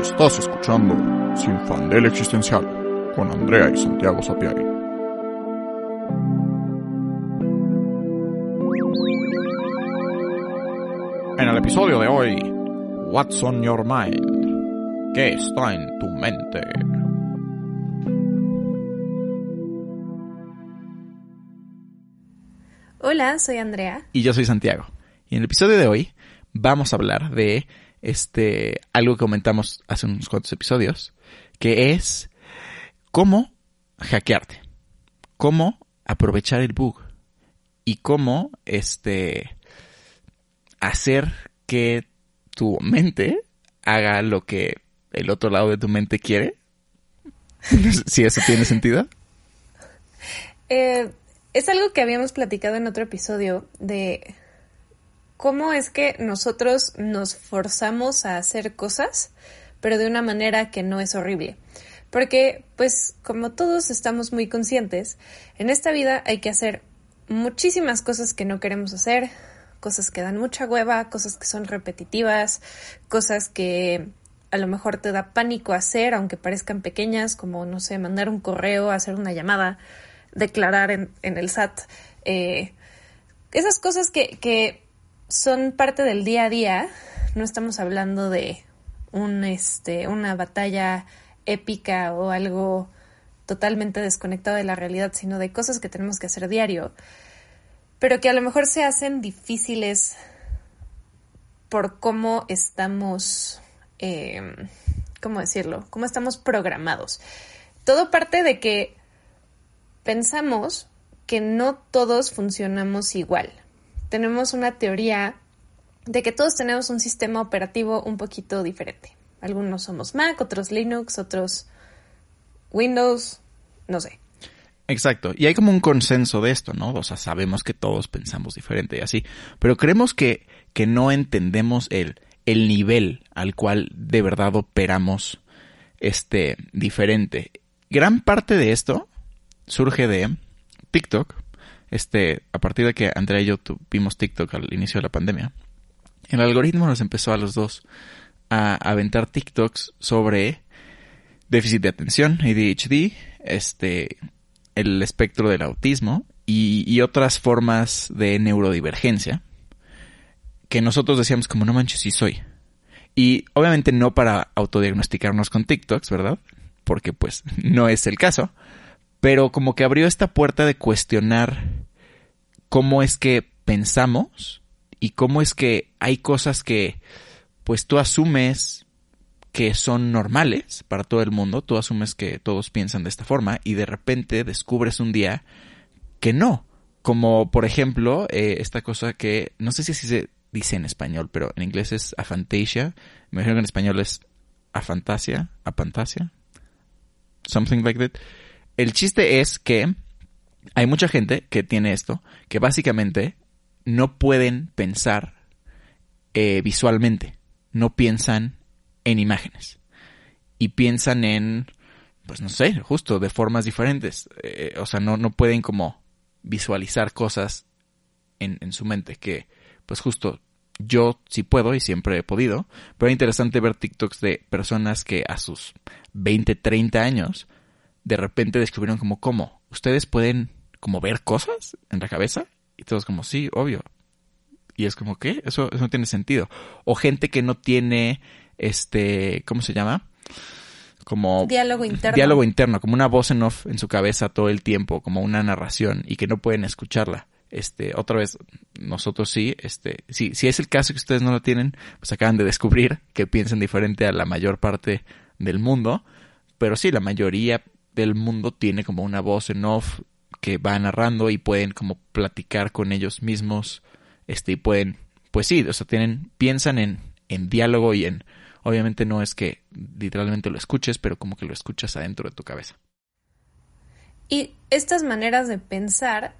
Estás escuchando Sin Fandel Existencial con Andrea y Santiago Sapiari. En el episodio de hoy, What's on your mind? ¿Qué está en tu mente? Hola, soy Andrea. Y yo soy Santiago. Y en el episodio de hoy vamos a hablar de este algo que comentamos hace unos cuantos episodios, que es cómo hackearte, cómo aprovechar el bug y cómo este hacer que tu mente haga lo que el otro lado de tu mente quiere. si eso tiene sentido. Eh, es algo que habíamos platicado en otro episodio de cómo es que nosotros nos forzamos a hacer cosas, pero de una manera que no es horrible. Porque, pues, como todos estamos muy conscientes, en esta vida hay que hacer muchísimas cosas que no queremos hacer, cosas que dan mucha hueva, cosas que son repetitivas, cosas que a lo mejor te da pánico hacer, aunque parezcan pequeñas, como, no sé, mandar un correo, hacer una llamada, declarar en, el SAT. Eh, esas cosas que, que son parte del día a día. No estamos hablando de un, este, una batalla épica o algo totalmente desconectado de la realidad, sino de cosas que tenemos que hacer diario, pero que a lo mejor se hacen difíciles por cómo estamos, eh, ¿cómo decirlo? Cómo estamos programados. Todo parte de que pensamos que no todos funcionamos igual tenemos una teoría de que todos tenemos un sistema operativo un poquito diferente. Algunos somos Mac, otros Linux, otros Windows, no sé. Exacto, y hay como un consenso de esto, ¿no? O sea, sabemos que todos pensamos diferente y así, pero creemos que, que no entendemos el, el nivel al cual de verdad operamos este diferente. Gran parte de esto surge de TikTok, este, a partir de que Andrea y yo tuvimos TikTok al inicio de la pandemia, el algoritmo nos empezó a los dos a aventar TikToks sobre déficit de atención, ADHD, este, el espectro del autismo y, y, otras formas de neurodivergencia que nosotros decíamos como no manches, sí soy. Y obviamente no para autodiagnosticarnos con TikToks, ¿verdad? Porque pues no es el caso pero como que abrió esta puerta de cuestionar cómo es que pensamos y cómo es que hay cosas que pues tú asumes que son normales para todo el mundo, tú asumes que todos piensan de esta forma y de repente descubres un día que no, como por ejemplo eh, esta cosa que no sé si así se dice en español, pero en inglés es afantasia, me imagino que en español es afantasia, apantasia, something like that. El chiste es que hay mucha gente que tiene esto, que básicamente no pueden pensar eh, visualmente, no piensan en imágenes y piensan en, pues no sé, justo de formas diferentes. Eh, o sea, no, no pueden como visualizar cosas en, en su mente, que pues justo yo sí puedo y siempre he podido, pero es interesante ver TikToks de personas que a sus 20, 30 años de repente descubrieron como, ¿cómo? ¿Ustedes pueden como ver cosas en la cabeza? Y todos como, sí, obvio. Y es como, ¿qué? Eso, eso no tiene sentido. O gente que no tiene, este, ¿cómo se llama? Como... Diálogo interno. Diálogo interno, como una voz en off en su cabeza todo el tiempo, como una narración y que no pueden escucharla. Este, otra vez, nosotros sí, este, sí, si es el caso que ustedes no lo tienen, pues acaban de descubrir que piensan diferente a la mayor parte del mundo. Pero sí, la mayoría del mundo tiene como una voz en off que va narrando y pueden como platicar con ellos mismos, este, y pueden, pues sí, o sea, tienen, piensan en, en diálogo y en, obviamente no es que literalmente lo escuches, pero como que lo escuchas adentro de tu cabeza. Y estas maneras de pensar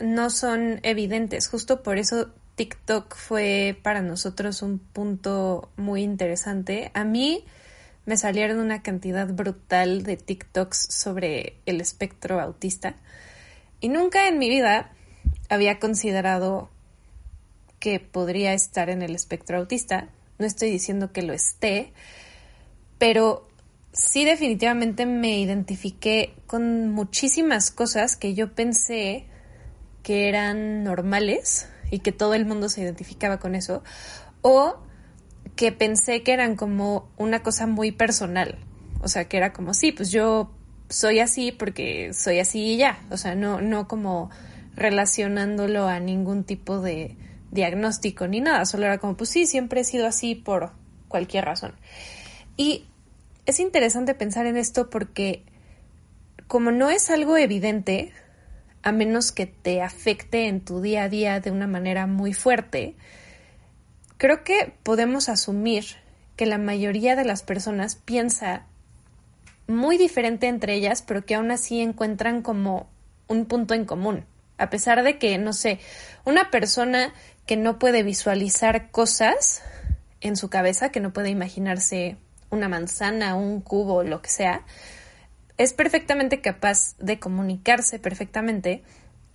no son evidentes, justo por eso TikTok fue para nosotros un punto muy interesante. A mí, me salieron una cantidad brutal de TikToks sobre el espectro autista y nunca en mi vida había considerado que podría estar en el espectro autista. No estoy diciendo que lo esté, pero sí definitivamente me identifiqué con muchísimas cosas que yo pensé que eran normales y que todo el mundo se identificaba con eso, o que pensé que eran como una cosa muy personal, o sea, que era como, sí, pues yo soy así porque soy así y ya, o sea, no, no como relacionándolo a ningún tipo de diagnóstico ni nada, solo era como, pues sí, siempre he sido así por cualquier razón. Y es interesante pensar en esto porque como no es algo evidente, a menos que te afecte en tu día a día de una manera muy fuerte, creo que podemos asumir que la mayoría de las personas piensa muy diferente entre ellas, pero que aún así encuentran como un punto en común. A pesar de que, no sé, una persona que no puede visualizar cosas en su cabeza, que no puede imaginarse una manzana, un cubo, lo que sea, es perfectamente capaz de comunicarse perfectamente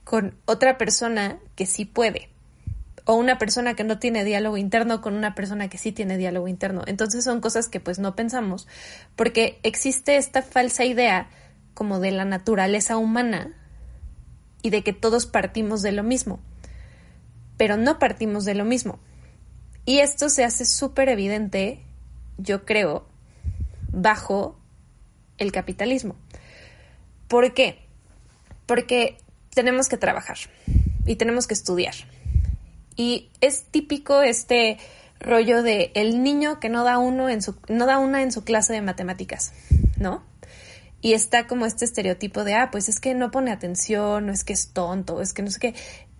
con otra persona que sí puede. O una persona que no tiene diálogo interno con una persona que sí tiene diálogo interno. Entonces son cosas que pues no pensamos porque existe esta falsa idea como de la naturaleza humana y de que todos partimos de lo mismo. Pero no partimos de lo mismo. Y esto se hace súper evidente, yo creo, bajo el capitalismo. ¿Por qué? Porque tenemos que trabajar y tenemos que estudiar. Y es típico este rollo de el niño que no da uno en su no da una en su clase de matemáticas, ¿no? Y está como este estereotipo de, ah, pues es que no pone atención, o es que es tonto, es que no sé qué.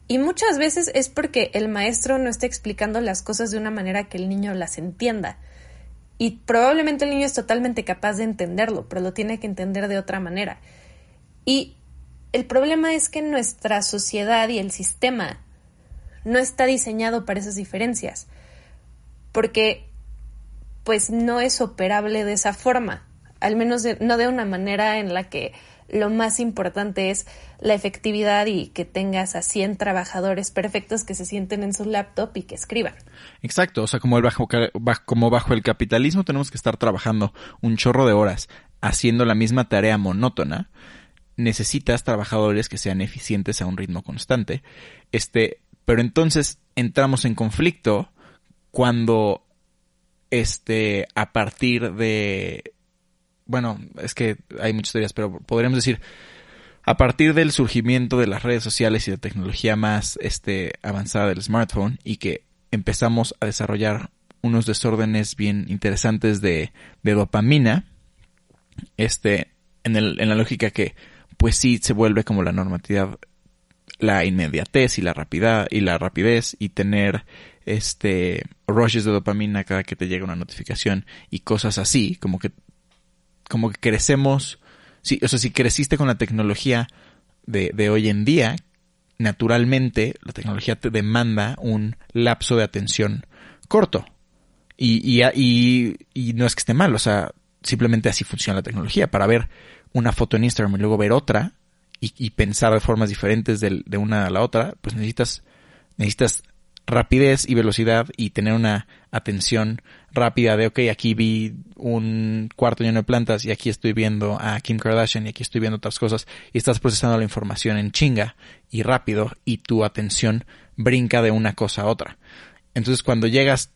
Y muchas veces es porque el maestro no está explicando las cosas de una manera que el niño las entienda. Y probablemente el niño es totalmente capaz de entenderlo, pero lo tiene que entender de otra manera. Y el problema es que nuestra sociedad y el sistema no está diseñado para esas diferencias, porque pues no es operable de esa forma, al menos no de una manera en la que lo más importante es la efectividad y que tengas a 100 trabajadores perfectos que se sienten en su laptop y que escriban. Exacto, o sea, como, el bajo, como bajo el capitalismo tenemos que estar trabajando un chorro de horas haciendo la misma tarea monótona, necesitas trabajadores que sean eficientes a un ritmo constante. Este, pero entonces entramos en conflicto cuando este a partir de bueno, es que hay muchas teorías, pero podríamos decir, a partir del surgimiento de las redes sociales y de tecnología más este, avanzada del smartphone y que empezamos a desarrollar unos desórdenes bien interesantes de, de dopamina, este, en, el, en la lógica que pues sí se vuelve como la normatividad la inmediatez y la rapidez y la rapidez y tener este rushes de dopamina cada que te llega una notificación y cosas así, como que como que crecemos, sí, o sea, si creciste con la tecnología de, de hoy en día, naturalmente la tecnología te demanda un lapso de atención corto. Y, y, y, y, no es que esté mal, o sea, simplemente así funciona la tecnología. Para ver una foto en Instagram y luego ver otra y, y pensar de formas diferentes de, de, una a la otra, pues necesitas, necesitas rapidez y velocidad y tener una atención rápida de, ok, aquí vi un cuarto lleno de plantas y aquí estoy viendo a Kim Kardashian y aquí estoy viendo otras cosas y estás procesando la información en chinga y rápido y tu atención brinca de una cosa a otra. Entonces cuando llegas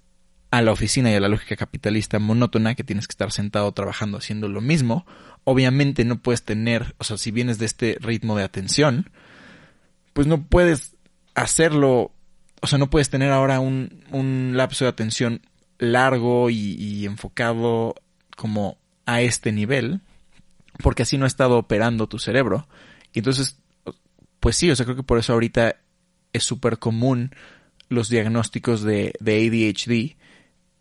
a la oficina y a la lógica capitalista monótona que tienes que estar sentado trabajando haciendo lo mismo, obviamente no puedes tener, o sea, si vienes de este ritmo de atención, pues no puedes hacerlo o sea, no puedes tener ahora un, un lapso de atención largo y, enfocado como a este nivel, porque así no ha estado operando tu cerebro. Y entonces, pues sí, o sea, creo que por eso ahorita es súper común los diagnósticos de, de ADHD.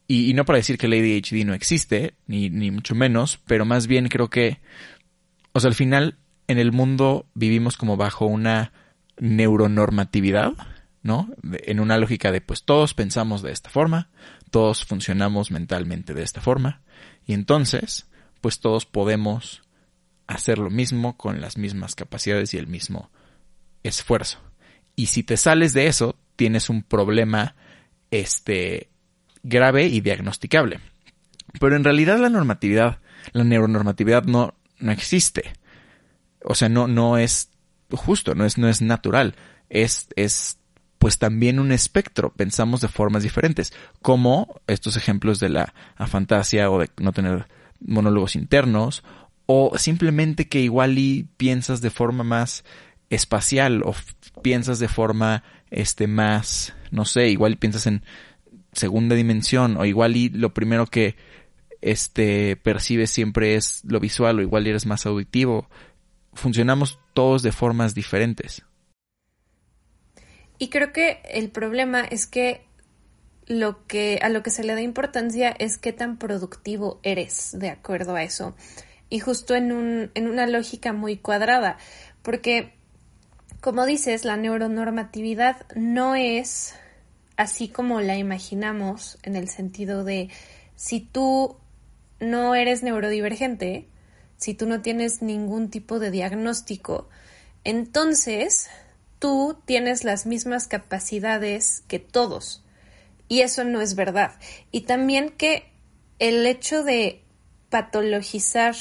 Y, no para decir que el ADHD no existe, ni, ni mucho menos, pero más bien creo que, o sea, al final en el mundo vivimos como bajo una neuronormatividad ¿no? En una lógica de pues todos pensamos de esta forma, todos funcionamos mentalmente de esta forma, y entonces pues todos podemos hacer lo mismo con las mismas capacidades y el mismo esfuerzo. Y si te sales de eso, tienes un problema este grave y diagnosticable. Pero en realidad la normatividad, la neuronormatividad no, no existe. O sea, no, no es justo, no es, no es natural. Es, es pues también un espectro. Pensamos de formas diferentes. Como estos ejemplos de la fantasía o de no tener monólogos internos. O simplemente que igual y piensas de forma más espacial o piensas de forma este más no sé igual piensas en segunda dimensión o igual y lo primero que este percibes siempre es lo visual o igual eres más auditivo. Funcionamos todos de formas diferentes. Y creo que el problema es que lo que a lo que se le da importancia es qué tan productivo eres de acuerdo a eso. Y justo en un en una lógica muy cuadrada porque como dices, la neuronormatividad no es así como la imaginamos en el sentido de si tú no eres neurodivergente, si tú no tienes ningún tipo de diagnóstico, entonces tú tienes las mismas capacidades que todos. Y eso no es verdad. Y también que el hecho de patologizar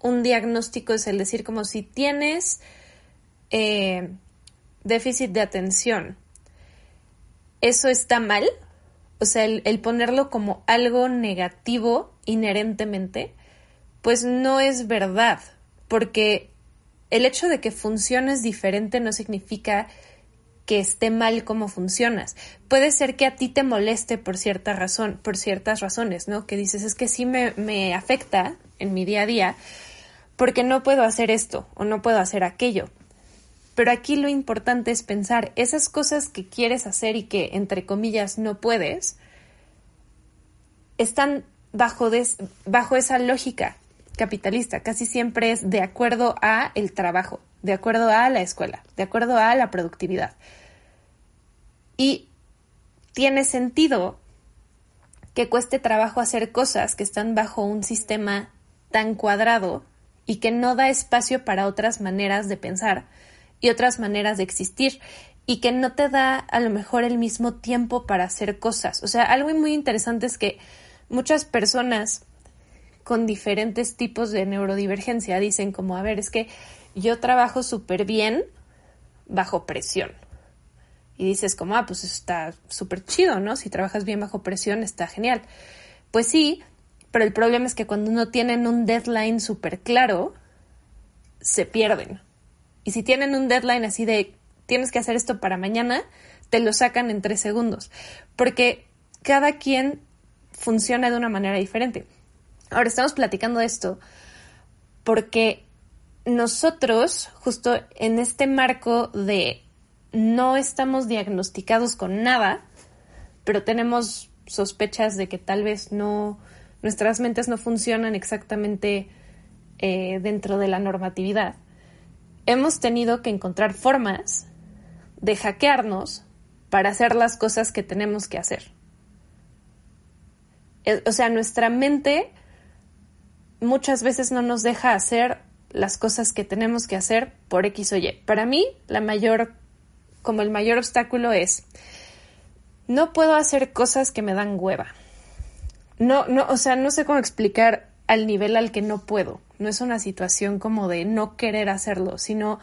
un diagnóstico es el decir como si tienes eh, déficit de atención, ¿eso está mal? O sea, el, ponerlo como algo negativo inherentemente, pues no es verdad, porque el hecho de que funciones diferente no significa que esté mal como funcionas. Puede ser que a ti te moleste por cierta razón, por ciertas razones, ¿no? Que dices, es que sí me, me afecta en mi día a día porque no puedo hacer esto o no puedo hacer aquello. Pero aquí lo importante es pensar esas cosas que quieres hacer y que, entre comillas, no puedes, están bajo, bajo esa lógica capitalista. Casi siempre es de acuerdo a el trabajo, de acuerdo a la escuela, de acuerdo a la productividad. Y tiene sentido que cueste trabajo hacer cosas que están bajo un sistema tan cuadrado y que no da espacio para otras maneras de pensar y otras maneras de existir y que no te da a lo mejor el mismo tiempo para hacer cosas. O sea, algo muy interesante es que muchas personas con diferentes tipos de neurodivergencia dicen como, a ver, es que yo trabajo súper bien bajo presión. Y dices como, ah, pues está súper chido, ¿no? Si trabajas bien bajo presión está genial. Pues sí, pero el problema es que cuando no tienen un deadline súper claro, se pierden. Y si tienen un deadline así de tienes que hacer esto para mañana, te lo sacan en tres segundos. Porque cada quien funciona de una manera diferente. Ahora estamos platicando de esto porque nosotros, justo en este marco de no estamos diagnosticados con nada, pero tenemos sospechas de que tal vez no, nuestras mentes no funcionan exactamente eh, dentro de la normatividad hemos tenido que encontrar formas de hackearnos para hacer las cosas que tenemos que hacer. E, o sea, nuestra mente muchas veces no nos deja hacer las cosas que tenemos que hacer por X o Y. Para mí, la mayor, como el mayor obstáculo es, no puedo hacer cosas que me dan hueva. No, no, o sea, no sé cómo explicar al nivel al que no puedo. No es una situación como de no querer hacerlo, sino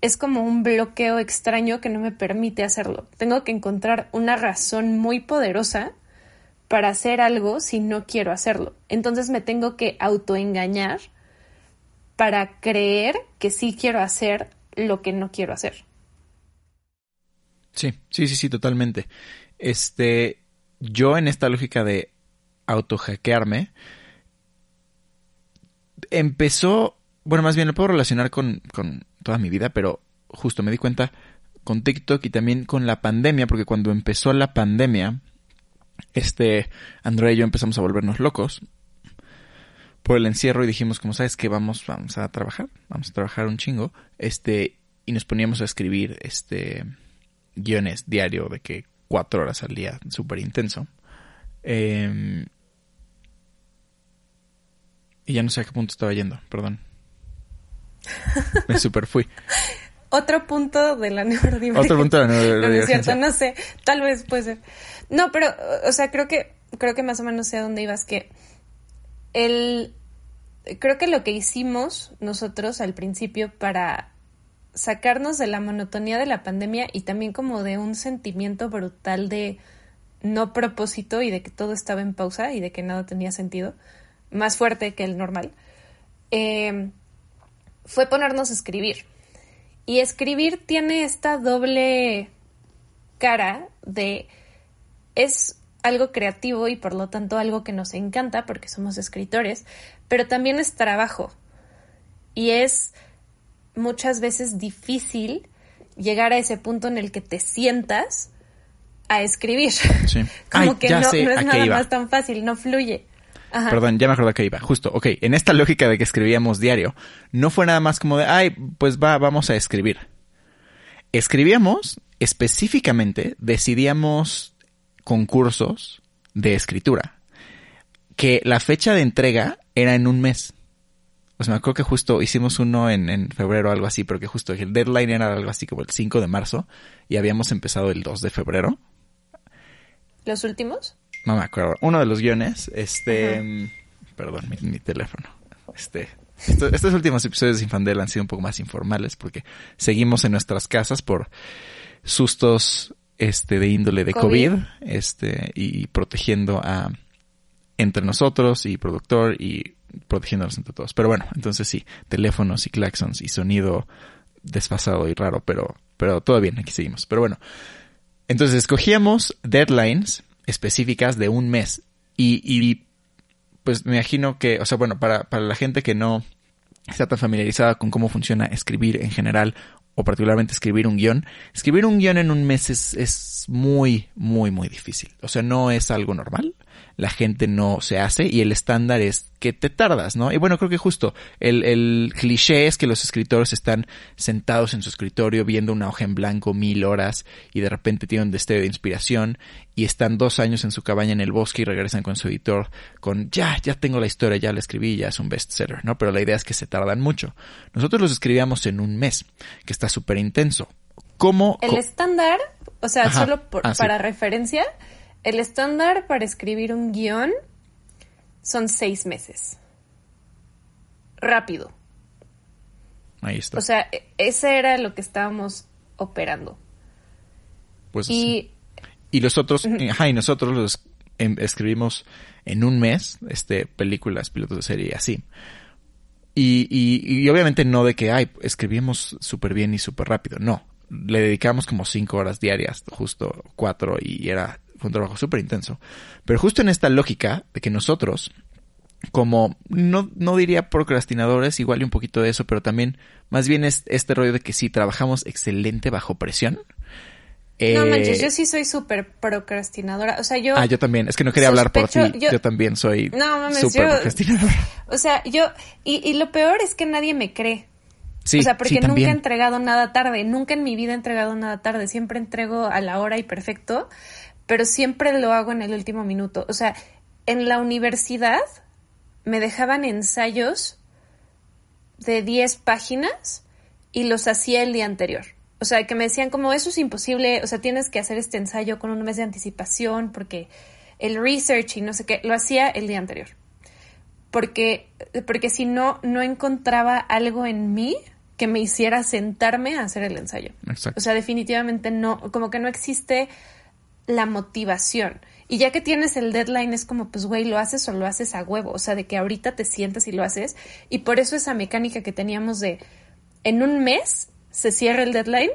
es como un bloqueo extraño que no me permite hacerlo. Tengo que encontrar una razón muy poderosa para hacer algo si no quiero hacerlo. Entonces me tengo que autoengañar para creer que sí quiero hacer lo que no quiero hacer. Sí, sí, sí, sí, totalmente. Este, yo en esta lógica de autohackearme, empezó, bueno, más bien lo puedo relacionar con, con toda mi vida, pero justo me di cuenta con TikTok y también con la pandemia, porque cuando empezó la pandemia, este, Andrea y yo empezamos a volvernos locos por el encierro y dijimos, como sabes que vamos, vamos a trabajar, vamos a trabajar un chingo, este, y nos poníamos a escribir, este, guiones diario de que cuatro horas al día, súper intenso. Eh, y ya no sé a qué punto estaba yendo, perdón. Me super fui. Otro punto de la neurodivergencia. Otro punto de la neurodivergencia. No, no sé, tal vez puede ser. No, pero, o sea, creo que creo que más o menos sé a dónde ibas, que el, creo que lo que hicimos nosotros al principio para sacarnos de la monotonía de la pandemia y también como de un sentimiento brutal de no propósito y de que todo estaba en pausa y de que nada tenía sentido, más fuerte que el normal, eh, fue ponernos a escribir. Y escribir tiene esta doble cara de es algo creativo y por lo tanto algo que nos encanta porque somos escritores, pero también es trabajo. Y es muchas veces difícil llegar a ese punto en el que te sientas a escribir. Como que no, no, es nada más tan fácil, no fluye. Perdón, ya me acuerdo que iba. Justo, ok, en esta lógica de que escribíamos diario, no fue nada más como de, ay, pues va, vamos a escribir. Escribíamos específicamente, decidíamos concursos de escritura, que la fecha de entrega era en un mes. O sea, me acuerdo que justo hicimos uno en, en febrero o algo así, porque justo el deadline era algo así como el 5 de marzo y habíamos empezado el 2 de febrero. ¿Los últimos? No me acuerdo. Uno de los guiones, este... Perdón, mi, teléfono. Este... estos últimos episodios de Infandel han sido un poco más informales porque seguimos en nuestras casas por sustos este de índole de COVID, este y protegiendo a entre nosotros y productor y protegiéndonos entre todos. Pero bueno, entonces sí, teléfonos y claxons y sonido desfasado y raro, pero pero todo bien, aquí seguimos. Pero bueno, entonces escogíamos deadlines específicas de un mes. Y, y pues me imagino que, o sea, bueno, para, para la gente que no está tan familiarizada con cómo funciona escribir en general o particularmente escribir un guion, escribir un guion en un mes es, es muy, muy, muy difícil. O sea, no es algo normal la gente no se hace y el estándar es que te tardas, ¿no? Y bueno, creo que justo el, el cliché es que los escritores están sentados en su escritorio viendo una hoja en blanco mil horas y de repente tienen un destello de inspiración y están dos años en su cabaña en el bosque y regresan con su editor con ya, ya tengo la historia, ya la escribí, ya es un bestseller, ¿no? Pero la idea es que se tardan mucho. Nosotros los escribíamos en un mes, que está súper intenso. ¿Cómo? El estándar, o sea, solo ah, para referencia, el estándar para escribir un guion son seis meses. Rápido. Ahí está. O sea, e, ese era lo que estábamos operando. Pues y, y los otros, ajá, y nosotros los em, escribimos en un mes, este, películas, pilotos de serie, así. Y, y, y obviamente no de que, ay, escribimos súper bien y súper rápido, no. Le dedicamos como cinco horas diarias, justo cuatro, y era fue un trabajo súper intenso. Pero justo en esta lógica de que nosotros, como, no, no diría procrastinadores, igual y un poquito de eso, pero también más bien es este rollo de que sí, trabajamos excelente bajo presión. No manches, eh, yo sí soy súper procrastinadora. O sea, yo. Ah, yo también. Es que no quería hablar por ti. Yo, también soy no, súper procrastinadora. O sea, yo. Y, y lo peor es que nadie me cree. Sí, o sea, porque nunca he entregado nada tarde. Nunca en mi vida he entregado nada tarde. Siempre entrego a la hora y perfecto pero siempre lo hago en el último minuto. O sea, en la universidad me dejaban ensayos de 10 páginas y los hacía el día anterior. O sea, que me decían como eso es imposible, o sea, tienes que hacer este ensayo con un mes de anticipación porque el research y no sé qué, lo hacía el día anterior. Porque, porque si no, no encontraba algo en mí que me hiciera sentarme a hacer el ensayo. Exacto. O sea, definitivamente no, como que no existe la motivación. Y ya que tienes el deadline es como, pues, güey, lo haces o lo haces a huevo. O sea, de que ahorita te sientas y lo haces. Y por eso esa mecánica que teníamos de, en un mes se cierra el deadline,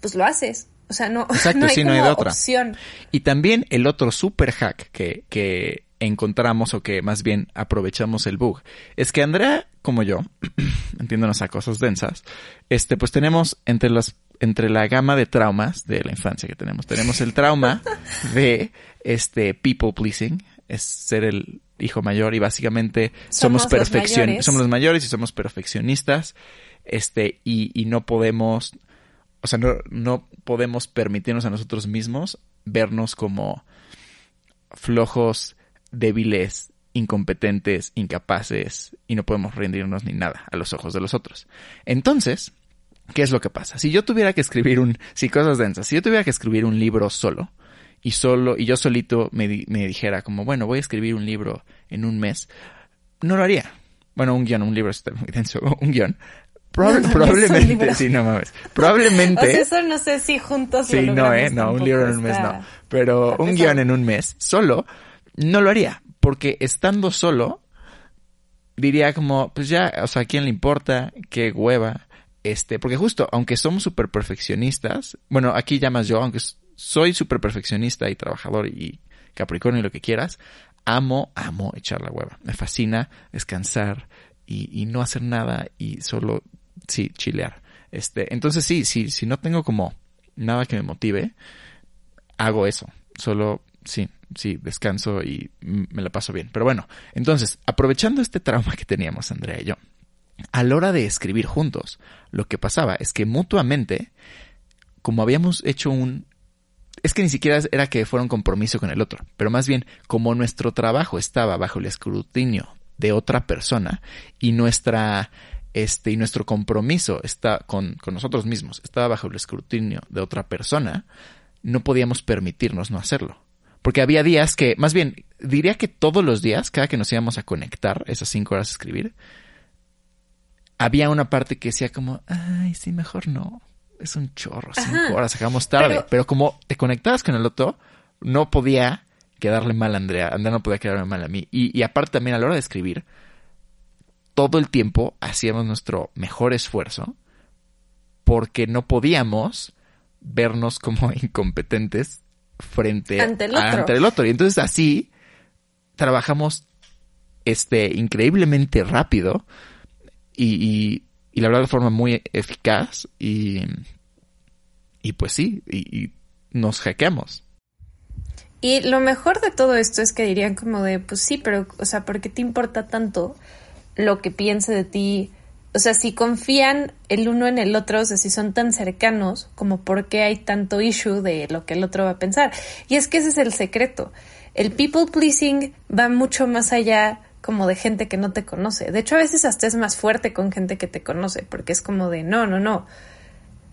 pues lo haces. O sea, no, no hay, como opción. Y también el otro super hack que, que encontramos o que más bien aprovechamos el bug es que Andrea, como yo, entiéndonos a cosas densas, este, pues tenemos entre las entre la gama de traumas de la infancia que tenemos. Tenemos el trauma de este people pleasing, es ser el hijo mayor y básicamente somos, perfeccionistas, somos los mayores y somos perfeccionistas, este, y, y no podemos, o sea, no, no podemos permitirnos a nosotros mismos vernos como flojos, débiles, incompetentes, incapaces y no podemos rendirnos ni nada a los ojos de los otros. Entonces, ¿Qué es lo que pasa? Si yo tuviera que escribir un, si cosas densas, si yo tuviera que escribir un libro solo y solo, y yo solito me, di- me dijera como, bueno, voy a escribir un libro en un mes, no lo haría. Bueno, un guion, un libro está muy denso, un guion. Proba- No probablemente, sí, no mames. O Probablemente. sea, eso no sé si juntos Sí, lo no, eh, no, un libro en un mes está- no. Pero un guion en un mes solo, no lo haría. Porque estando solo, diría como, pues ya, o sea, ¿a quién le importa? ¿Qué hueva? Este, porque justo, aunque somos súper perfeccionistas, bueno, aquí llamas yo, aunque soy súper perfeccionista y trabajador y capricornio y lo que quieras, amo, amo echar la hueva. Me fascina descansar y, y no hacer nada y solo, sí, chilear. Este, entonces sí, sí, si no tengo como nada que me motive, hago eso. Solo, sí, sí, descanso y me la paso bien. Pero bueno, entonces, aprovechando este trauma que teníamos Andrea y yo, a la hora de escribir juntos, lo que pasaba es que mutuamente, como habíamos hecho un... Es que ni siquiera era que fuera un compromiso con el otro, pero más bien como nuestro trabajo estaba bajo el escrutinio de otra persona y nuestra este y nuestro compromiso está con, con nosotros mismos estaba bajo el escrutinio de otra persona, no podíamos permitirnos no hacerlo. Porque había días que, más bien, diría que todos los días, cada que nos íbamos a conectar, esas cinco horas a escribir, había una parte que decía como, ay, sí, mejor no. Es un chorro, cinco Ajá. horas, acabamos tarde. Pero, Pero- como te conectabas con el otro, no podía quedarle mal a Andrea. Andrea no podía quedarme mal a mí. Y, y aparte también a la hora de escribir, todo el tiempo hacíamos nuestro mejor esfuerzo porque no podíamos vernos como incompetentes frente Ante el a- otro. ante el otro. Y entonces así trabajamos este increíblemente rápido y, y, y la verdad de forma muy eficaz y, y pues sí, y, y nos hackeamos. Y lo mejor de todo esto es que dirían como de, pues sí, pero, o sea, ¿por qué te importa tanto lo que piense de ti? O sea, si confían el uno en el otro, o sea, si son tan cercanos, como por qué hay tanto issue de lo que el otro va a pensar. Y es que ese es el secreto. El people pleasing va mucho más allá como de gente que no te conoce. De hecho, a veces hasta es más fuerte con gente que te conoce, porque es como de, no, no, no.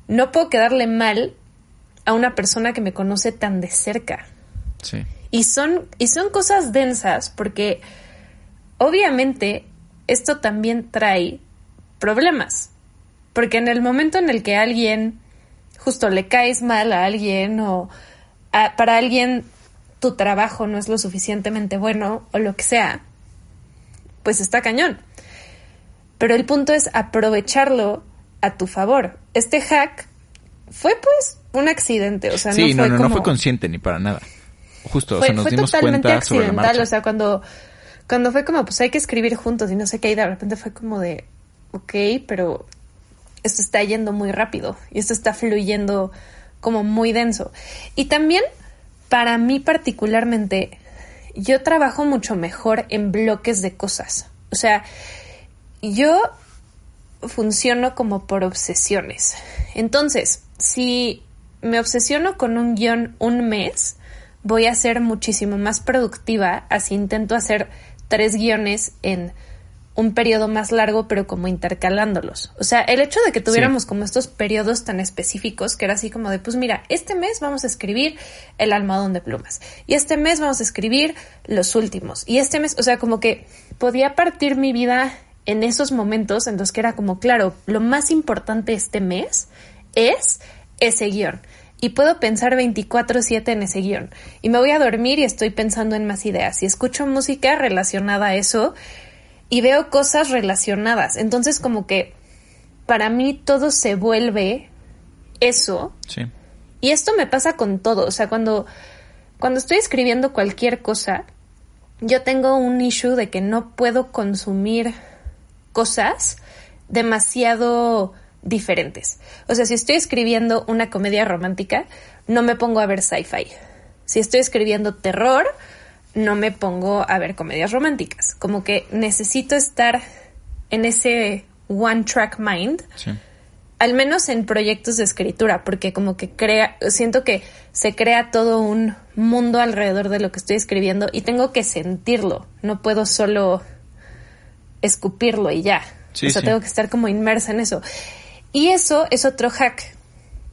No puedo quedarle mal a una persona que me conoce tan de cerca. Sí. Y son, y son cosas densas porque obviamente esto también trae problemas. Porque en el momento en el que alguien justo le caes mal a alguien o a- para alguien tu trabajo no es lo suficientemente bueno o lo que sea, pues está cañón. Pero el punto es aprovecharlo a tu favor. Este hack fue pues un accidente, o sea, Sí, no, no fue no, no como... fue consciente ni para nada. Justo, o Fue, sea, nos fue dimos totalmente cuenta sobre la accidental, marcha. o sea, cuando, cuando fue como, pues hay que escribir juntos y no sé qué, y de repente fue como de, ok, pero esto está yendo muy rápido y esto está fluyendo como muy denso. Y también, para mí particularmente, yo trabajo mucho mejor en bloques de cosas. O sea, yo funciono como por obsesiones. Entonces, si me obsesiono con un guion un mes, voy a ser muchísimo más productiva así intento hacer tres guiones en un periodo más largo, pero como intercalándolos. O sea, el hecho de que tuviéramos como estos periodos tan específicos, que era así como de, pues mira, este mes vamos a escribir el almohadón de plumas, y este mes vamos a escribir los últimos, y este mes, o sea, como que podía partir mi vida en esos momentos en los que era como, claro, lo más importante este mes es ese guion. Y puedo pensar 24/7 en ese guion. Y me voy a dormir y estoy pensando en más ideas. Y escucho música relacionada a eso y veo cosas relacionadas. Entonces como que para mí todo se vuelve eso. Sí. Y esto me pasa con todo. O sea, cuando, cuando estoy escribiendo cualquier cosa, yo tengo un issue de que no puedo consumir cosas demasiado diferentes. O sea, si estoy escribiendo una comedia romántica, no me pongo a ver sci-fi. Si estoy escribiendo terror, no me pongo a ver comedias románticas. Como que necesito estar en ese one track mind Sí. al menos en proyectos de escritura, porque como que crea, siento que se crea todo un mundo alrededor de lo que estoy escribiendo y tengo que sentirlo, no puedo solo escupirlo y ya. Sí, o sea, sí. tengo que estar como inmersa en eso. Y eso es otro hack,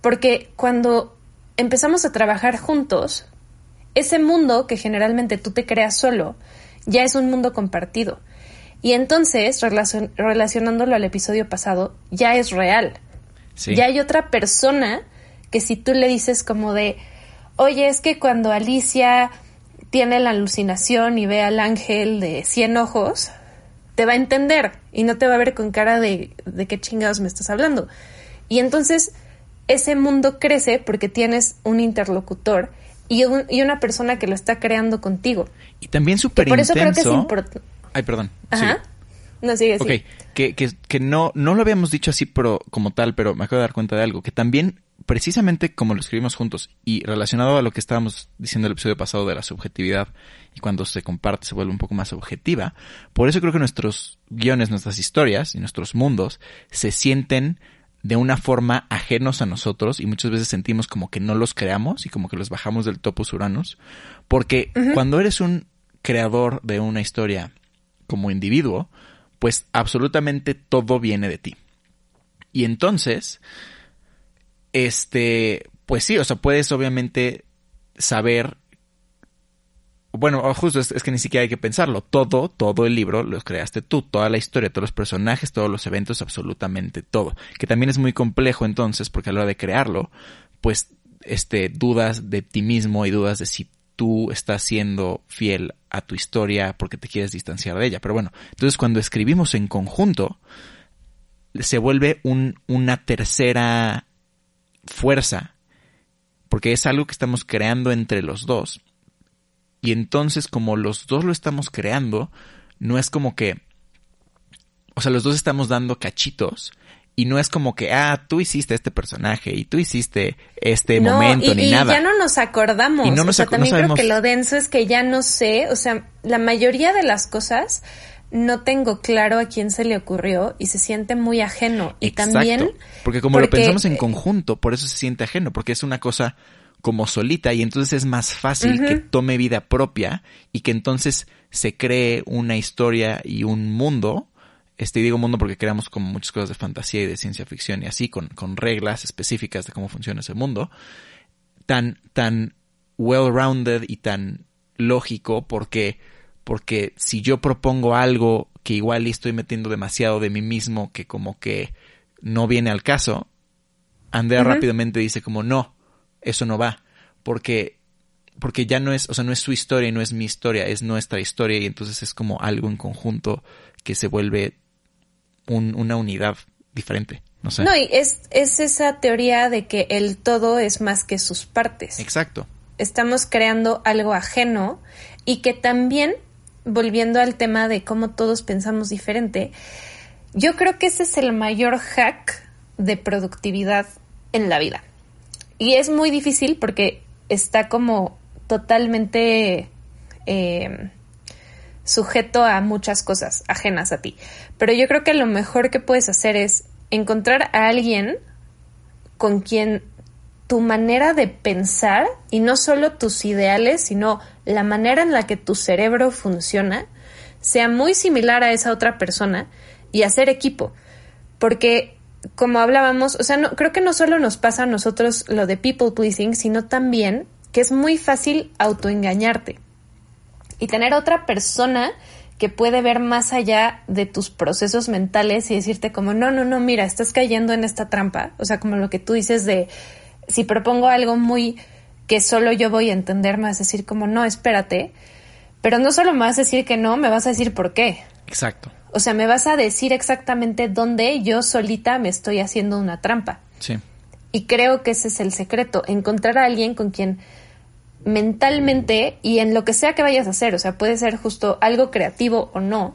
porque cuando empezamos a trabajar juntos, ese mundo que generalmente tú te creas solo, ya es un mundo compartido. Y entonces, relacionándolo al episodio pasado, ya es real. Ya hay otra persona que si tú le dices como de, oye, es que cuando Alicia tiene la alucinación y ve al ángel de cien ojos, te va a entender y no te va a ver con cara de, de qué chingados me estás hablando. Y entonces ese mundo crece porque tienes un interlocutor y, y una persona que lo está creando contigo. Y también súper Por eso creo que es importante. Ay, perdón. Ajá. No, sigue, Ok, que, que, que, no, no lo habíamos dicho así pero, como tal, pero me acabo de dar cuenta de algo, que también, precisamente como lo escribimos juntos y relacionado a lo que estábamos diciendo el episodio pasado de la subjetividad y cuando se comparte se vuelve un poco más objetiva, por eso creo que nuestros guiones, nuestras historias y nuestros mundos se sienten de una forma ajenos a nosotros y muchas veces sentimos como que no los creamos y como que los bajamos del topos uranos, porque cuando eres un creador de una historia como individuo, pues absolutamente todo viene de ti. Y entonces, este, pues sí, o sea, puedes obviamente saber bueno, justo es, que ni siquiera hay que pensarlo. Todo, todo el libro lo creaste tú, toda la historia, todos los personajes, todos los eventos, absolutamente todo. Que también es muy complejo entonces, porque a la hora de crearlo, pues, este, dudas de ti mismo y dudas de si tú estás siendo fiel a tu historia porque te quieres distanciar de ella. Pero bueno, entonces cuando escribimos en conjunto, se vuelve un, una tercera fuerza, porque es algo que estamos creando entre los dos. Y entonces como los dos lo estamos creando, no es como que, o sea, los dos estamos dando cachitos y no es como que, ah, tú hiciste este personaje y tú hiciste este momento ni nada. Y ya no nos acordamos. Y no nos o sea, también creo que lo denso es que ya no sé, o sea, la mayoría de las cosas no tengo claro a quién se le ocurrió y se siente muy ajeno. Y también. Porque como lo pensamos en conjunto, por eso se siente ajeno, porque es una cosa como solita y entonces es más fácil que tome vida propia y que entonces se cree una historia y un mundo. Este digo mundo porque creamos como muchas cosas de fantasía y de ciencia ficción y así, con, con reglas específicas de cómo funciona ese mundo, tan, tan well-rounded y tan lógico porque, porque si yo propongo algo que igual estoy metiendo demasiado de mí mismo que como que no viene al caso, Andrea rápidamente dice como no, eso no va, porque porque ya no es, o sea, no es su historia y no es mi historia, es nuestra historia y entonces es como algo en conjunto que se vuelve una unidad diferente. No sé. No, y es, es esa teoría de que el todo es más que sus partes. Exacto. Estamos creando algo ajeno y que también, volviendo al tema de cómo todos pensamos diferente, yo creo que ese es el mayor hack de productividad en la vida. Y es muy difícil porque está como totalmente eh, sujeto a muchas cosas ajenas a ti. Pero yo creo que lo mejor que puedes hacer es encontrar a alguien con quien tu manera de pensar, y no solo tus ideales, sino la manera en la que tu cerebro funciona, sea muy similar a esa otra persona y hacer equipo. Porque, como hablábamos, o sea, no, creo que no solo nos pasa a nosotros lo de people pleasing, sino también que es muy fácil autoengañarte y tener otra persona que puede ver más allá de tus procesos mentales y decirte como, no, no, no, mira, estás cayendo en esta trampa. O sea, como lo que tú dices de, si propongo algo muy que solo yo voy a entender, más decir como, no, espérate. Pero no solo me vas a decir que no, me vas a decir por qué. Exacto. O sea, me vas a decir exactamente dónde yo solita me estoy haciendo una trampa. Sí. Y creo que ese es el secreto, encontrar a alguien con quien mentalmente y en lo que sea que vayas a hacer, o sea, puede ser justo algo creativo o no,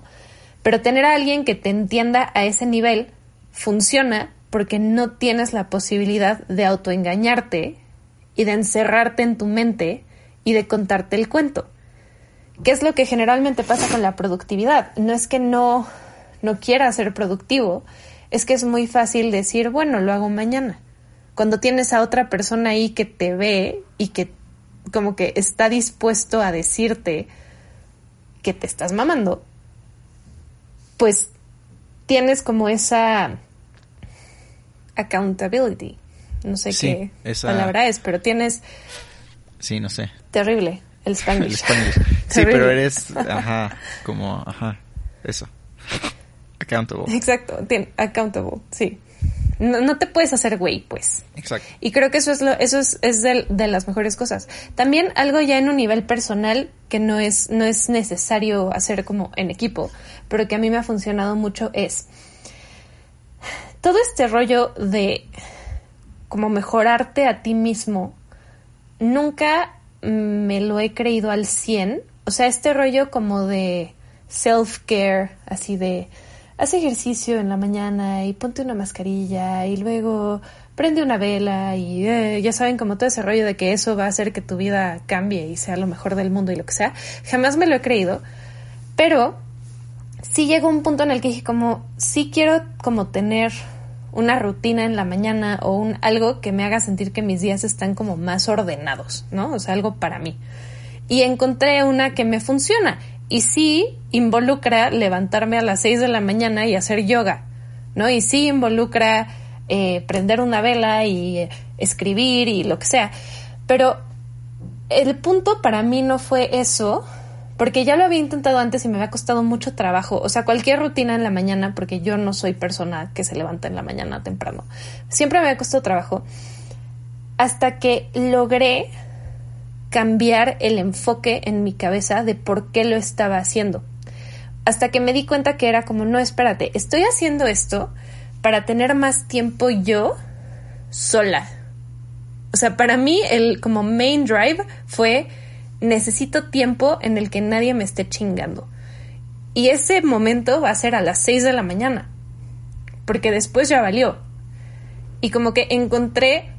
pero tener a alguien que te entienda a ese nivel funciona porque no tienes la posibilidad de autoengañarte y de encerrarte en tu mente y de contarte el cuento. ¿Qué es lo que generalmente pasa con la productividad? No es que no, no quiera ser productivo, es que es muy fácil decir, bueno, lo hago mañana. Cuando tienes a otra persona ahí que te ve y que como que está dispuesto a decirte que te estás mamando, pues tienes como esa accountability. No sé qué palabra es, pero tienes... Sí, no sé. Terrible. El Spanglish. El Spanglish. Sí, pero eres, ajá, como, ajá, eso. Accountable. Exacto, accountable, sí. No, te puedes hacer güey, pues. Exacto. Y creo que eso es lo, eso es, es de, de, las mejores cosas. También algo ya en un nivel personal que no es, no es necesario hacer como en equipo, pero que a mí me ha funcionado mucho es todo este rollo de como mejorarte a ti mismo, nunca me lo he creído al 100. O sea, este rollo como de self-care, así de haz ejercicio en la mañana y ponte una mascarilla y luego prende una vela y eh, ya saben como todo ese rollo de que eso va a hacer que tu vida cambie y sea lo mejor del mundo y lo que sea. Jamás me lo he creído, pero sí llegó un punto en el que dije como, sí quiero como tener una rutina en la mañana o un algo que me haga sentir que mis días están como más ordenados, ¿no? O sea, algo para mí. Y encontré una que me funciona y sí involucra levantarme a las 6 de la mañana y hacer yoga, ¿no? Y sí involucra eh, prender una vela y eh, escribir y lo que sea. Pero el punto para mí no fue eso, porque ya lo había intentado antes y me había costado mucho trabajo. O sea, cualquier rutina en la mañana, porque yo no soy persona que se levanta en la mañana temprano. Siempre me había costado trabajo. Hasta que logré cambiar el enfoque en mi cabeza de por qué lo estaba haciendo. Hasta que me di cuenta que era como, no, espérate, estoy haciendo esto para tener más tiempo yo sola. O sea, para mí el como main drive fue necesito tiempo en el que nadie me esté chingando. Y ese momento va a ser a las 6 de la mañana, porque después ya valió. Y como que encontré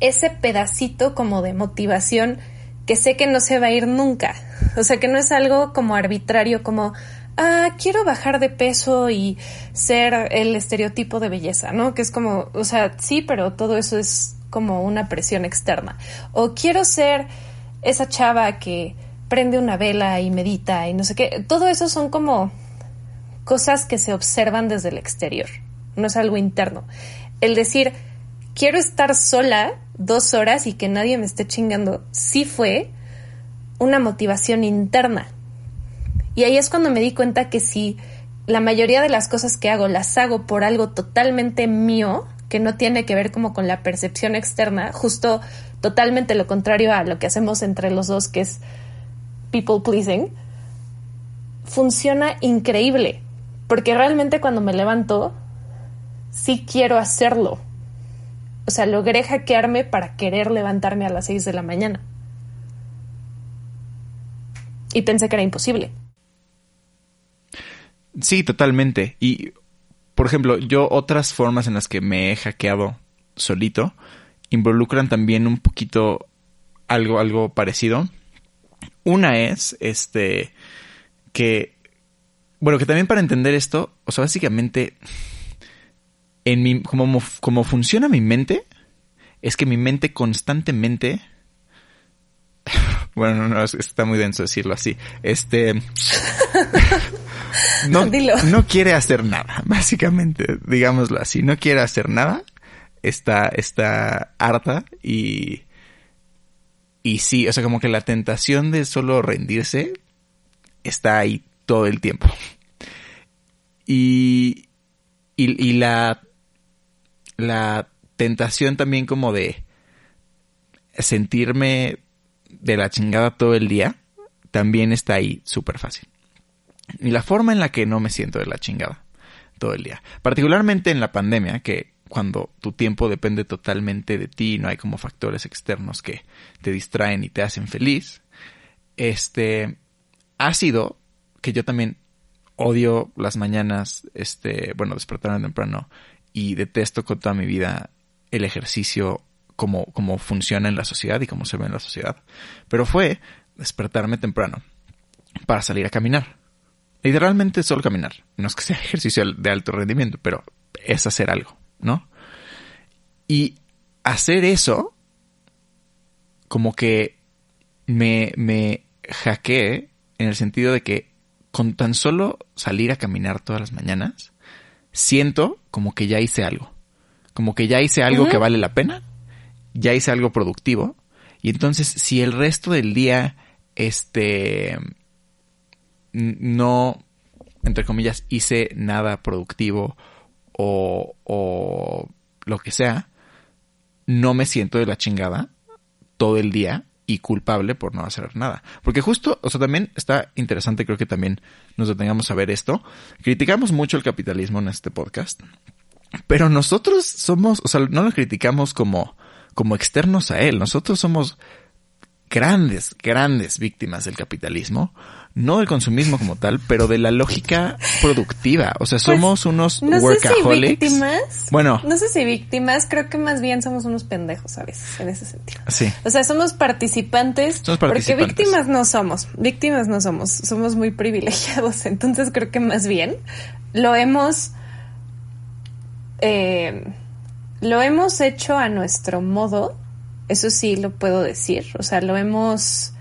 ese pedacito como de motivación que sé que no se va a ir nunca. O sea, que no es algo como arbitrario, como, ah, quiero bajar de peso y ser el estereotipo de belleza, ¿no? Que es como, o sea, sí, pero todo eso es como una presión externa. O quiero ser esa chava que prende una vela y medita y no sé qué, todo eso son como cosas que se observan desde el exterior, no es algo interno. El decir, quiero estar sola dos horas y que nadie me esté chingando, sí fue una motivación interna. Y ahí es cuando me di cuenta que si la mayoría de las cosas que hago las hago por algo totalmente mío, que no tiene que ver como con la percepción externa, justo totalmente lo contrario a lo que hacemos entre los dos, que es people pleasing, funciona increíble, porque realmente cuando me levanto, sí quiero hacerlo. O sea, logré hackearme para querer levantarme a las 6 de la mañana. Y pensé que era imposible. Sí, totalmente. Y, por ejemplo, yo otras formas en las que me he hackeado solito involucran también un poquito algo, algo parecido. Una es, este, que, bueno, que también para entender esto, o sea, básicamente, en mi, como, como funciona mi mente, es que mi mente constantemente, bueno, no, está muy denso decirlo así, este, no, no quiere hacer nada, básicamente, digámoslo así, no quiere hacer nada está, está harta y, y sí, o sea, como que la tentación de solo rendirse está ahí todo el tiempo. Y, y, y la, la tentación también como de sentirme de la chingada todo el día también está ahí súper fácil. Y la forma en la que no me siento de la chingada todo el día, particularmente en la pandemia, que cuando tu tiempo depende totalmente de ti, no hay como factores externos que te distraen y te hacen feliz, este, ha sido que yo también odio las mañanas, este, bueno, despertarme temprano y detesto con toda mi vida el ejercicio como, como funciona en la sociedad y como se ve en la sociedad. Pero fue despertarme temprano para salir a caminar. Literalmente solo caminar. No es que sea ejercicio de alto rendimiento, pero es hacer algo. ¿no? Y hacer eso, como que me, me hackeé en el sentido de que con tan solo salir a caminar todas las mañanas, siento como que ya hice algo. Como que ya hice algo que vale la pena, ya hice algo productivo Y entonces, si el resto del día, este, no, entre comillas, hice nada productivo o, lo que sea, no me siento de la chingada todo el día y culpable por no hacer nada. Porque justo, o sea, también está interesante, creo que también nos detengamos a ver esto. Criticamos mucho el capitalismo en este podcast, pero nosotros somos, o sea, no lo criticamos como, como externos a él. Nosotros somos grandes, grandes víctimas del capitalismo, no del consumismo como tal, pero de la lógica productiva. O sea, pues, somos unos no workaholics. Sé si víctimas, bueno, no sé si víctimas, creo que más bien somos unos pendejos a veces en ese sentido. Sí. O sea, somos participantes, somos participantes. porque víctimas no somos, víctimas no somos, somos muy privilegiados. Entonces creo que más bien lo hemos eh, lo hemos hecho a nuestro modo eso sí lo puedo decir. O sea, lo hemos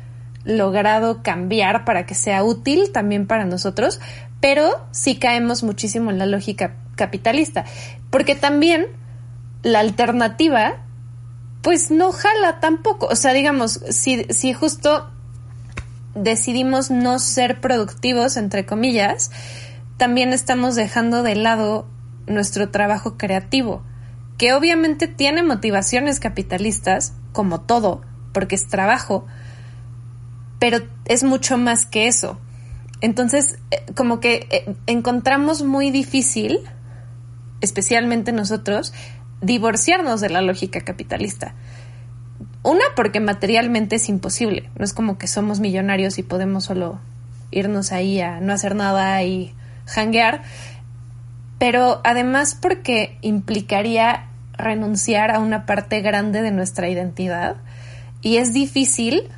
logrado cambiar para que sea útil también para nosotros, pero sí caemos muchísimo en la lógica capitalista. Porque también la alternativa, pues no jala tampoco. O sea, digamos, si, si justo decidimos no ser productivos, entre comillas, también estamos dejando de lado nuestro trabajo creativo que obviamente tiene motivaciones capitalistas, como todo, porque es trabajo, pero es mucho más que eso. Entonces, eh, como que eh, encontramos muy difícil, especialmente nosotros, divorciarnos de la lógica capitalista. Una, porque materialmente es imposible. No es como que somos millonarios y podemos solo irnos ahí a no hacer nada y hanguear. Pero además porque implicaría renunciar a una parte grande de nuestra identidad y es difícil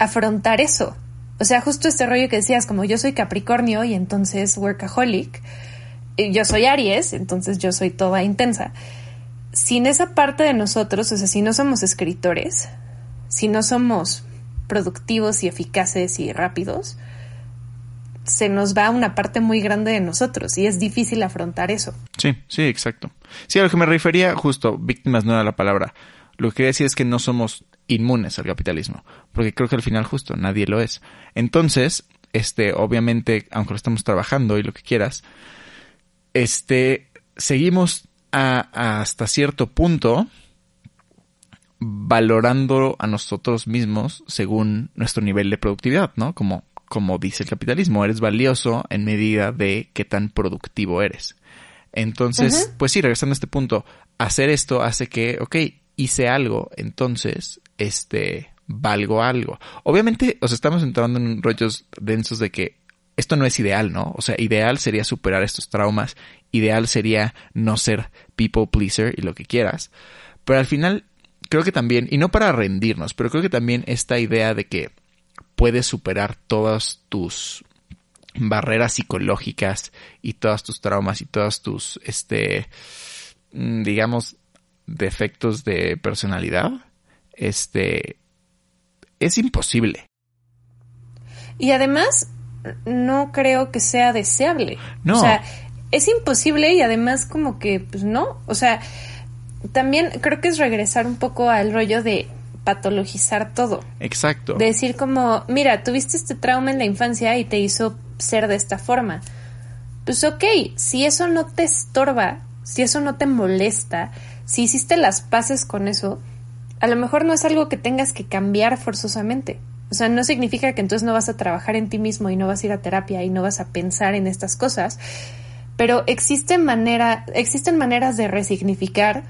afrontar eso. O sea, justo este rollo que decías, como yo soy Capricornio y entonces workaholic, y yo soy Aries, entonces yo soy toda intensa. Sin esa parte de nosotros, o sea, si no somos escritores, si no somos productivos y eficaces y rápidos, se nos va una parte muy grande de nosotros y es difícil afrontar eso. Sí, sí, exacto. Sí, a lo que me refería, justo, víctimas no era la palabra. Lo que quería decir es que no somos inmunes al capitalismo, porque creo que al final justo nadie lo es. Entonces, este, obviamente, aunque lo estamos trabajando y lo que quieras, este, seguimos a, hasta cierto punto valorando a nosotros mismos según nuestro nivel de productividad, ¿no? Como como dice el capitalismo, eres valioso en medida de qué tan productivo eres. Entonces, pues sí, regresando a este punto, hacer esto hace que, ok, hice algo, entonces, este, valgo algo. Obviamente, os estamos entrando en rollos densos de que esto no es ideal, ¿no? O sea, ideal sería superar estos traumas, ideal sería no ser people pleaser y lo que quieras. Pero al final, creo que también, y no para rendirnos, pero creo que también esta idea de que puedes superar todas tus barreras psicológicas y todos tus traumas y todos tus, este, mm, digamos, defectos de personalidad, este, es imposible. Y además, no creo que sea deseable. No. O sea, es imposible y además como que, pues no, o sea, también creo que es regresar un poco al rollo de patologizar todo. Exacto. decir como, mira, tuviste este trauma en la infancia y te hizo ser de esta forma. Pues ok, si eso no te estorba, si eso no te molesta, si hiciste las paces con eso, a lo mejor no es algo que tengas que cambiar forzosamente. O sea, no significa que entonces no vas a trabajar en ti mismo y no vas a ir a terapia y no vas a pensar en estas cosas, pero existen, manera, existen maneras de resignificar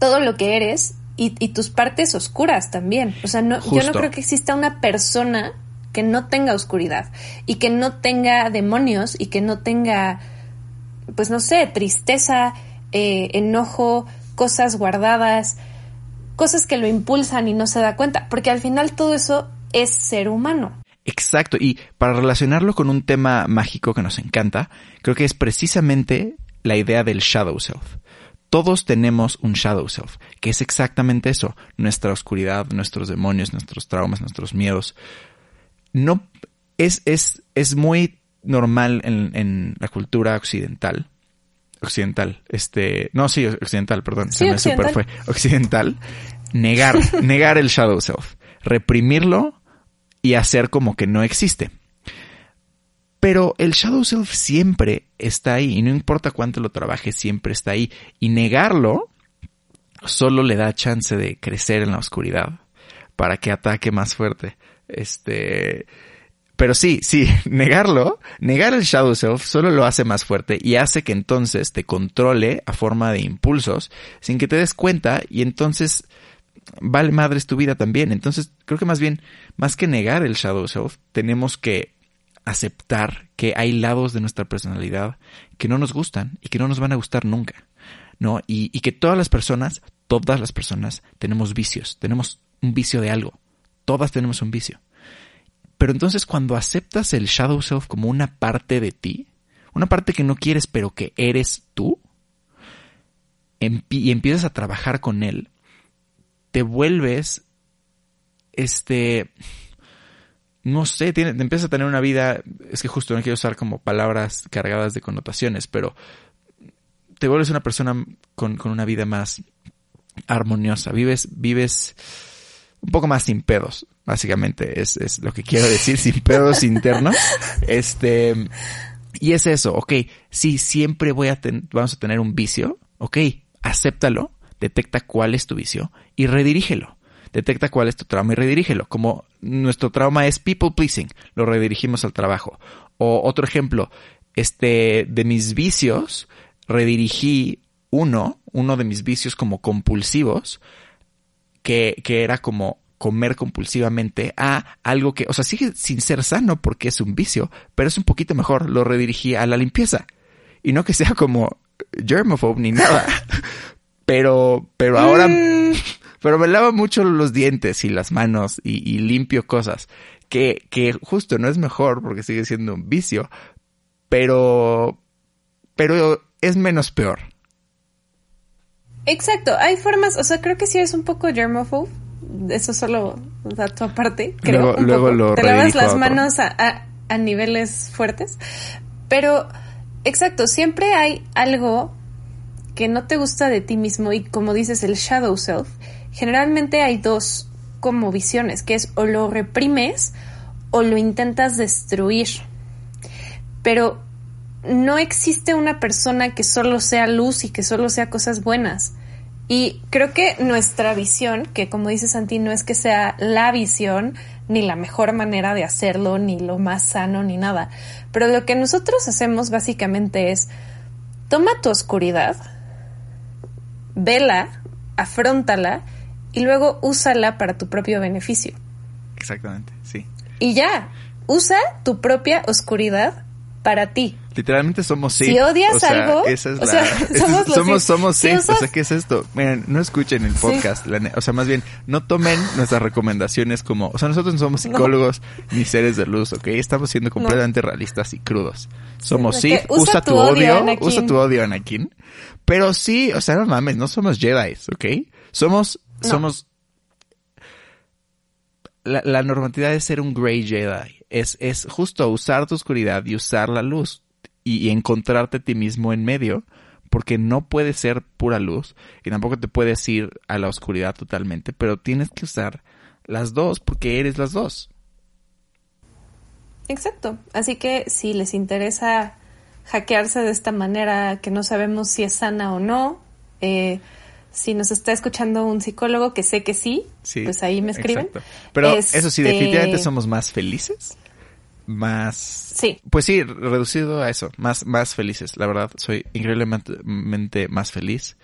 todo lo que eres y, y, tus partes oscuras también. O sea, no, yo no creo que exista una persona que no tenga oscuridad y que no tenga demonios y que no tenga, pues no sé, tristeza, eh, enojo, cosas guardadas, cosas que lo impulsan y no se da cuenta, porque al final todo eso es ser humano. Exacto, y para relacionarlo con un tema mágico que nos encanta, creo que es precisamente la idea del shadow self todos tenemos un shadow self, que es exactamente eso, nuestra oscuridad, nuestros demonios, nuestros traumas, nuestros miedos. No es, es, es muy normal en, en la cultura occidental. Occidental, este, no, sí, occidental, perdón, se me super fue. Occidental. negar, negar el shadow self, reprimirlo y hacer como que no existe. Pero el shadow self siempre está ahí y no importa cuánto lo trabaje, siempre está ahí. Y negarlo solo le da chance de crecer en la oscuridad para que ataque más fuerte. Este, pero sí, sí, negarlo, negar el shadow self solo lo hace más fuerte y hace que entonces te controle a forma de impulsos sin que te des cuenta y entonces vale madres tu vida también. Entonces creo que más bien, más que negar el shadow self, tenemos que aceptar que hay lados de nuestra personalidad que no nos gustan y que no nos van a gustar nunca. ¿No? Y, y que todas las personas, todas las personas tenemos vicios, tenemos un vicio de algo. Todas tenemos un vicio. Pero entonces cuando aceptas el shadow self como una parte de ti, una parte que no quieres pero que eres tú, y empiezas a trabajar con él, te vuelves, este, no sé, te empiezas a tener una vida, es que justo no quiero usar como palabras cargadas de connotaciones, pero te vuelves una persona con, con una vida más armoniosa, vives, vives un poco más sin pedos, básicamente es, es lo que quiero decir, sin pedos internos. Este, y es eso, ok, sí, siempre voy a vamos a tener un vicio, ok, acéptalo, detecta cuál es tu vicio y redirígelo. Detecta cuál es tu trauma y redirígelo. Como nuestro trauma es people pleasing, lo redirigimos al trabajo. O otro ejemplo, este, de mis vicios, redirigí uno, uno de mis vicios como compulsivos, que, que era como comer compulsivamente a algo que, o sea, sigue sin ser sano porque es un vicio, pero es un poquito mejor, lo redirigí a la limpieza. Y no que sea como germophobe ni nada. pero, pero ahora, mm. pero me lavo mucho los dientes y las manos y, y limpio cosas. Que, que justo no es mejor porque sigue siendo un vicio, pero, pero es menos peor. Exacto, hay formas, o sea, creo que sí es un poco germophobe, eso solo dato aparte, creo. Luego, luego lo Te lavas las manos a, a, niveles fuertes, pero exacto, siempre hay algo que no te gusta de ti mismo y como dices el shadow self, generalmente hay dos como visiones, que es o lo reprimes o lo intentas destruir. Pero no existe una persona que solo sea luz y que solo sea cosas buenas. Y creo que nuestra visión, que como dice Santi, no es que sea la visión, ni la mejor manera de hacerlo, ni lo más sano, ni nada. Pero lo que nosotros hacemos básicamente es, toma tu oscuridad, vela, afrontala y luego úsala para tu propio beneficio. Exactamente, sí. Y ya, usa tu propia oscuridad para ti. Literalmente somos Sith. Si odias algo, esa es la, somos, somos, somos Sith. o sea, ¿qué es esto? Miren, no escuchen el podcast. o sea, más bien, no tomen nuestras recomendaciones como, o sea, nosotros no somos psicólogos ni seres de luz, ¿ok? Estamos siendo completamente realistas y crudos. Somos Sith, usa, tu odio, usa tu odio, Anakin. Pero sí, o sea, no mames, no somos Jedi, ¿ok? Somos, somos, la, la normatividad es ser un Grey Jedi es, es justo usar tu oscuridad y usar la luz y, encontrarte a ti mismo en medio, porque no puede ser pura luz y tampoco te puedes ir a la oscuridad totalmente, pero tienes que usar las dos porque eres las dos. Exacto. Así que si les interesa hackearse de esta manera que no sabemos si es sana o no, eh, si nos está escuchando un psicólogo, que sé que sí, pues ahí me escriben. Pero eso sí, definitivamente este, somos más felices. Más. Sí. Pues sí, reducido a eso. Más, más felices. La verdad, soy increíblemente más feliz.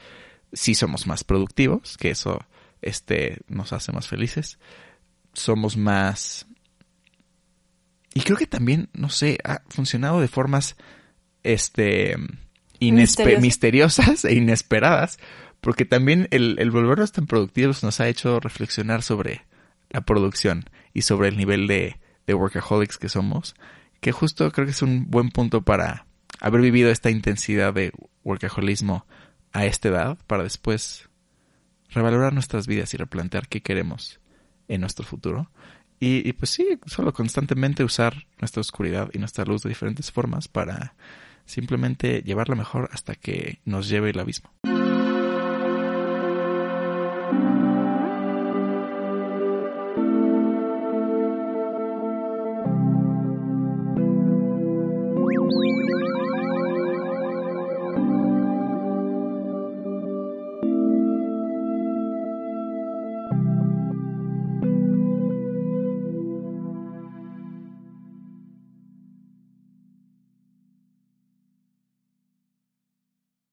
Sí somos más productivos, que eso este, nos hace más felices. Somos más. Y creo que también, no sé, ha funcionado de formas este misteriosas e inesperadas porque también el, el volvernos tan productivos nos ha hecho reflexionar sobre la producción y sobre el nivel de, de workaholics que somos, que justo creo que es un buen punto para haber vivido esta intensidad de workaholismo a esta edad, para después revalorar nuestras vidas y replantear qué queremos en nuestro futuro. Y, y, pues sí, solo constantemente usar nuestra oscuridad y nuestra luz de diferentes formas para simplemente llevarla mejor hasta que nos lleve el abismo.